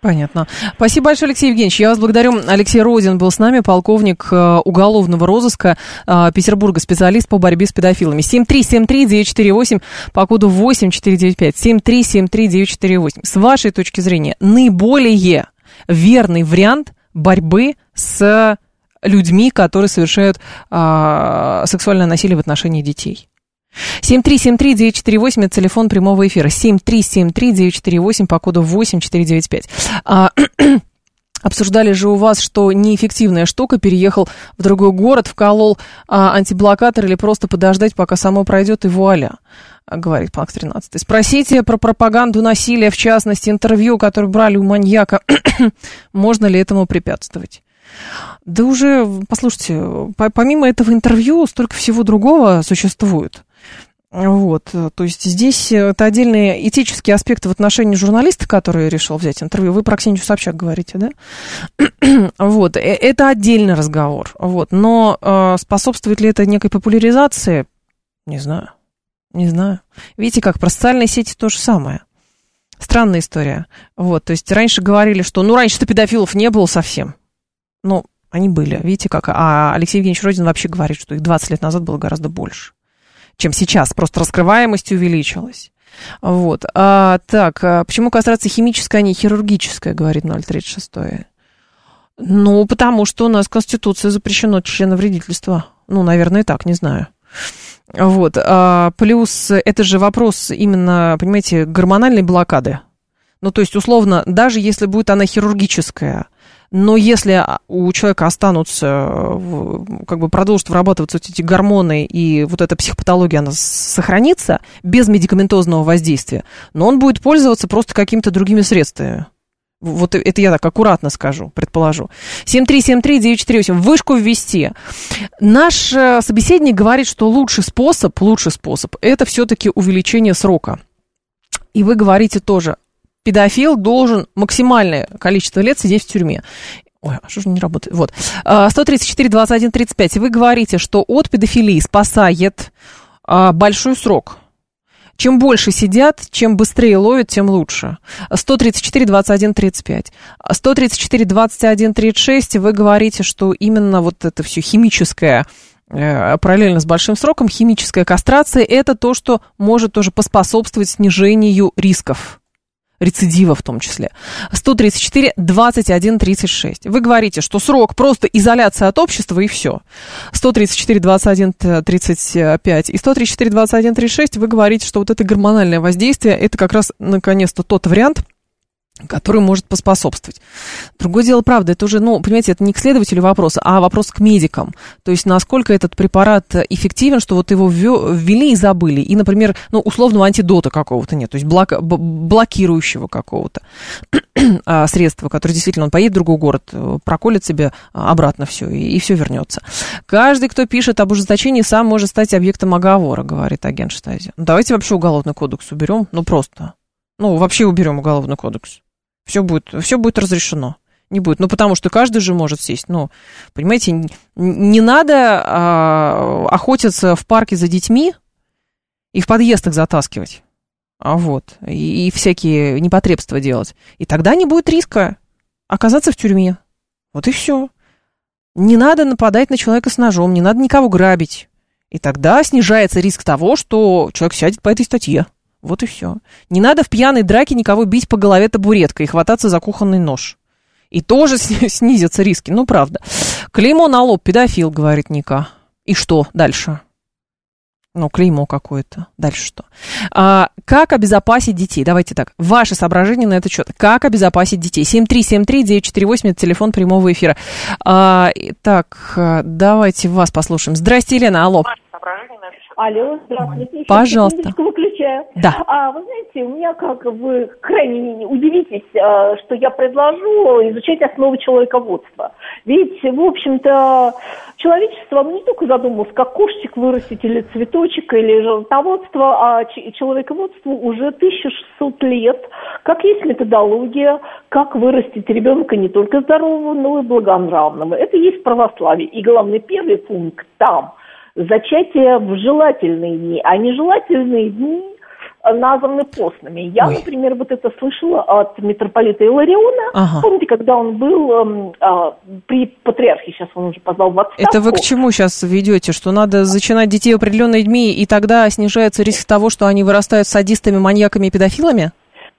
Понятно. Спасибо большое, Алексей Евгеньевич. Я вас благодарю. Алексей Родин был с нами, полковник э, уголовного розыска э, Петербурга, специалист по борьбе с педофилами. 7373948 по коду 8495. 7373948. С вашей точки зрения, наиболее верный вариант борьбы с людьми, которые совершают а, сексуальное насилие в отношении детей? 7373948, это телефон прямого эфира. 7373948 по коду 8495. А, Обсуждали же у вас, что неэффективная штука, переехал в другой город, вколол а, антиблокатор или просто подождать, пока само пройдет, и вуаля, говорит Макс 13. Спросите про пропаганду насилия, в частности, интервью, которое брали у маньяка. Можно ли этому препятствовать? Да уже, послушайте, по- помимо этого интервью столько всего другого существует. Вот, э, то есть здесь э, это отдельные этические аспекты в отношении журналиста, который решил взять интервью. Вы про Ксению Собчак говорите, да? вот, э, это отдельный разговор. Вот, но э, способствует ли это некой популяризации? Не знаю. Не знаю. Видите, как про социальные сети то же самое. Странная история. Вот, то есть раньше говорили, что ну раньше-то педофилов не было совсем. Ну, они были, видите как. А Алексей Евгеньевич Родин вообще говорит, что их 20 лет назад было гораздо больше, чем сейчас. Просто раскрываемость увеличилась. Вот. А, так, а почему кастрация химическая, а не хирургическая, говорит 036. Ну, потому что у нас в Конституции запрещено членовредительство. Ну, наверное, и так, не знаю. Вот. А, плюс это же вопрос именно, понимаете, гормональной блокады. Ну, то есть, условно, даже если будет она хирургическая, но если у человека останутся, как бы продолжат вырабатываться вот эти гормоны, и вот эта психопатология, она сохранится без медикаментозного воздействия, но он будет пользоваться просто какими-то другими средствами. Вот это я так аккуратно скажу, предположу. 7373948, вышку ввести. Наш э, собеседник говорит, что лучший способ, лучший способ, это все-таки увеличение срока. И вы говорите тоже, педофил должен максимальное количество лет сидеть в тюрьме. Ой, а что же не работает? Вот. 134, 21, 35. Вы говорите, что от педофилии спасает а, большой срок. Чем больше сидят, чем быстрее ловят, тем лучше. 134, 21, 35. 134, 21, 36, вы говорите, что именно вот это все химическое э, параллельно с большим сроком, химическая кастрация, это то, что может тоже поспособствовать снижению рисков рецидива в том числе. 134, 21, 36. Вы говорите, что срок просто изоляция от общества и все. 134, 21, 35 и 134, 21, 36 вы говорите, что вот это гормональное воздействие, это как раз наконец-то тот вариант, который может поспособствовать. Другое дело, правда, это уже, ну, понимаете, это не к следователю вопрос, а вопрос к медикам. То есть, насколько этот препарат эффективен, что вот его ввели и забыли. И, например, ну, условного антидота какого-то нет, то есть блок, блокирующего какого-то а, средства, которое действительно он поедет в другой город, проколет себе обратно все, и, и все вернется. Каждый, кто пишет об ужесточении, сам может стать объектом оговора, говорит агент Штази. Давайте вообще уголовный кодекс уберем, ну, просто. Ну, вообще уберем уголовный кодекс. Все будет, все будет разрешено. Не будет. Ну, потому что каждый же может сесть. Ну, понимаете, не, надо а, охотиться в парке за детьми и в подъезд их затаскивать. А вот. И, и всякие непотребства делать. И тогда не будет риска оказаться в тюрьме. Вот и все. Не надо нападать на человека с ножом, не надо никого грабить. И тогда снижается риск того, что человек сядет по этой статье. Вот и все. Не надо в пьяной драке никого бить по голове табуреткой и хвататься за кухонный нож. И тоже снизятся риски. Ну, правда. Клеймо на лоб, педофил, говорит Ника. И что дальше? Ну, клеймо какое-то. Дальше что? А, как обезопасить детей? Давайте так. Ваши соображения на этот счет. Как обезопасить детей? 7373948, это телефон прямого эфира. А, так, давайте вас послушаем. Здрасте, Елена, алло. Соображения Алло, здравствуйте. Пожалуйста. выключаю. Да. А, вы знаете, у меня, как вы крайне удивитесь, а, что я предложу изучать основы человеководства. Ведь, в общем-то, человечество не только задумалось, как кошечек вырастить или цветочек, или животноводство, а человеководству уже 1600 лет. Как есть методология, как вырастить ребенка не только здорового, но и благонравного. Это есть православие. И главный первый пункт там – зачатие в желательные дни, а нежелательные дни названы постными. Я, Ой. например, вот это слышала от митрополита Илариона. Ага. Помните, когда он был э, при патриархе, сейчас он уже позвал в отставку. Это вы к чему сейчас ведете? Что надо зачинать детей в определенные дни, и тогда снижается риск того, что они вырастают садистами, маньяками и педофилами?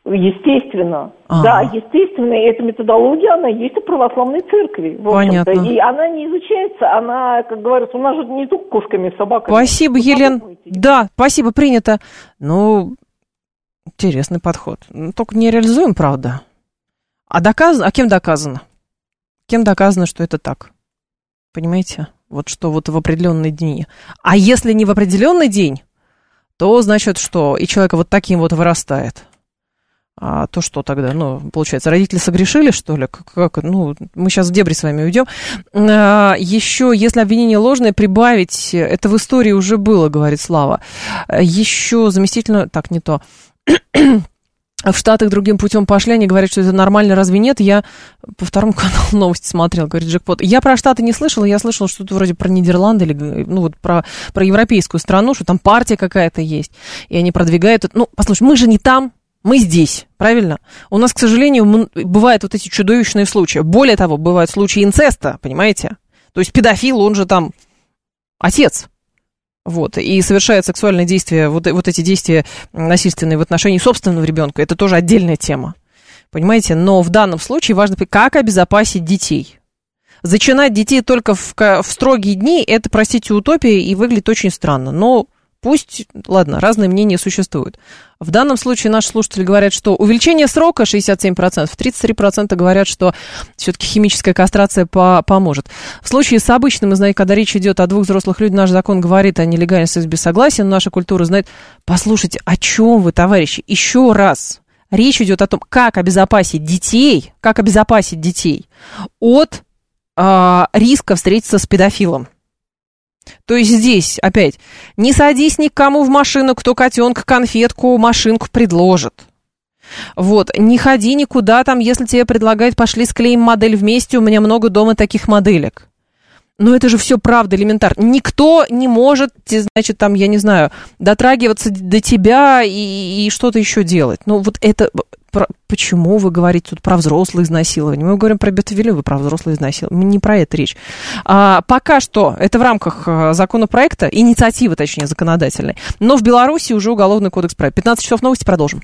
Естественно. Ага. Да, естественно, и эта методология, она есть у православной церкви. В Понятно. И она не изучается, она, как говорится, у нас же не только кошками, собаками. Спасибо, Вы Елен. Да, спасибо, принято. Ну, интересный подход. Ну, только не реализуем, правда. А доказано, а кем доказано? Кем доказано, что это так? Понимаете? Вот что вот в определенные дни. А если не в определенный день, то значит что? И человек вот таким вот вырастает а то что тогда? Ну, получается, родители согрешили, что ли? Как, ну, мы сейчас в дебри с вами уйдем. А, еще, если обвинение ложное, прибавить, это в истории уже было, говорит Слава. Еще заместительно, так, не то. в Штатах другим путем пошли, они говорят, что это нормально, разве нет? Я по второму каналу новости смотрел, говорит Джекпот. Я про Штаты не слышала, я слышала что-то вроде про Нидерланды или, ну, вот про, про европейскую страну, что там партия какая-то есть, и они продвигают. Ну, послушай, мы же не там, мы здесь, правильно? У нас, к сожалению, бывают вот эти чудовищные случаи. Более того, бывают случаи инцеста, понимаете? То есть педофил, он же там отец, вот, и совершает сексуальные действия, вот, вот эти действия насильственные в отношении собственного ребенка, это тоже отдельная тема, понимаете? Но в данном случае важно, как обезопасить детей. Зачинать детей только в, в строгие дни, это, простите, утопия и выглядит очень странно. Но Пусть, ладно, разные мнения существуют. В данном случае наши слушатели говорят, что увеличение срока 67%, 33% говорят, что все-таки химическая кастрация по поможет. В случае с обычным, знаете, когда речь идет о двух взрослых людях, наш закон говорит о нелегальном сексе без согласия, но наша культура знает, послушайте, о чем вы, товарищи, еще раз. Речь идет о том, как обезопасить детей, как обезопасить детей от э, риска встретиться с педофилом. То есть здесь, опять, не садись никому в машину, кто котенка, конфетку, машинку предложит. Вот, не ходи никуда там, если тебе предлагают, пошли склеим модель вместе, у меня много дома таких моделек. Но это же все правда элементарно. Никто не может, значит, там, я не знаю, дотрагиваться до тебя и, и что-то еще делать. Ну, вот это про, почему вы говорите тут про взрослое изнасилование? Мы говорим про бетавилю, про взрослое изнасилование. Не про это речь. А, пока что это в рамках а, законопроекта, инициативы, точнее, законодательной. Но в Беларуси уже уголовный кодекс прав. 15 часов новости продолжим.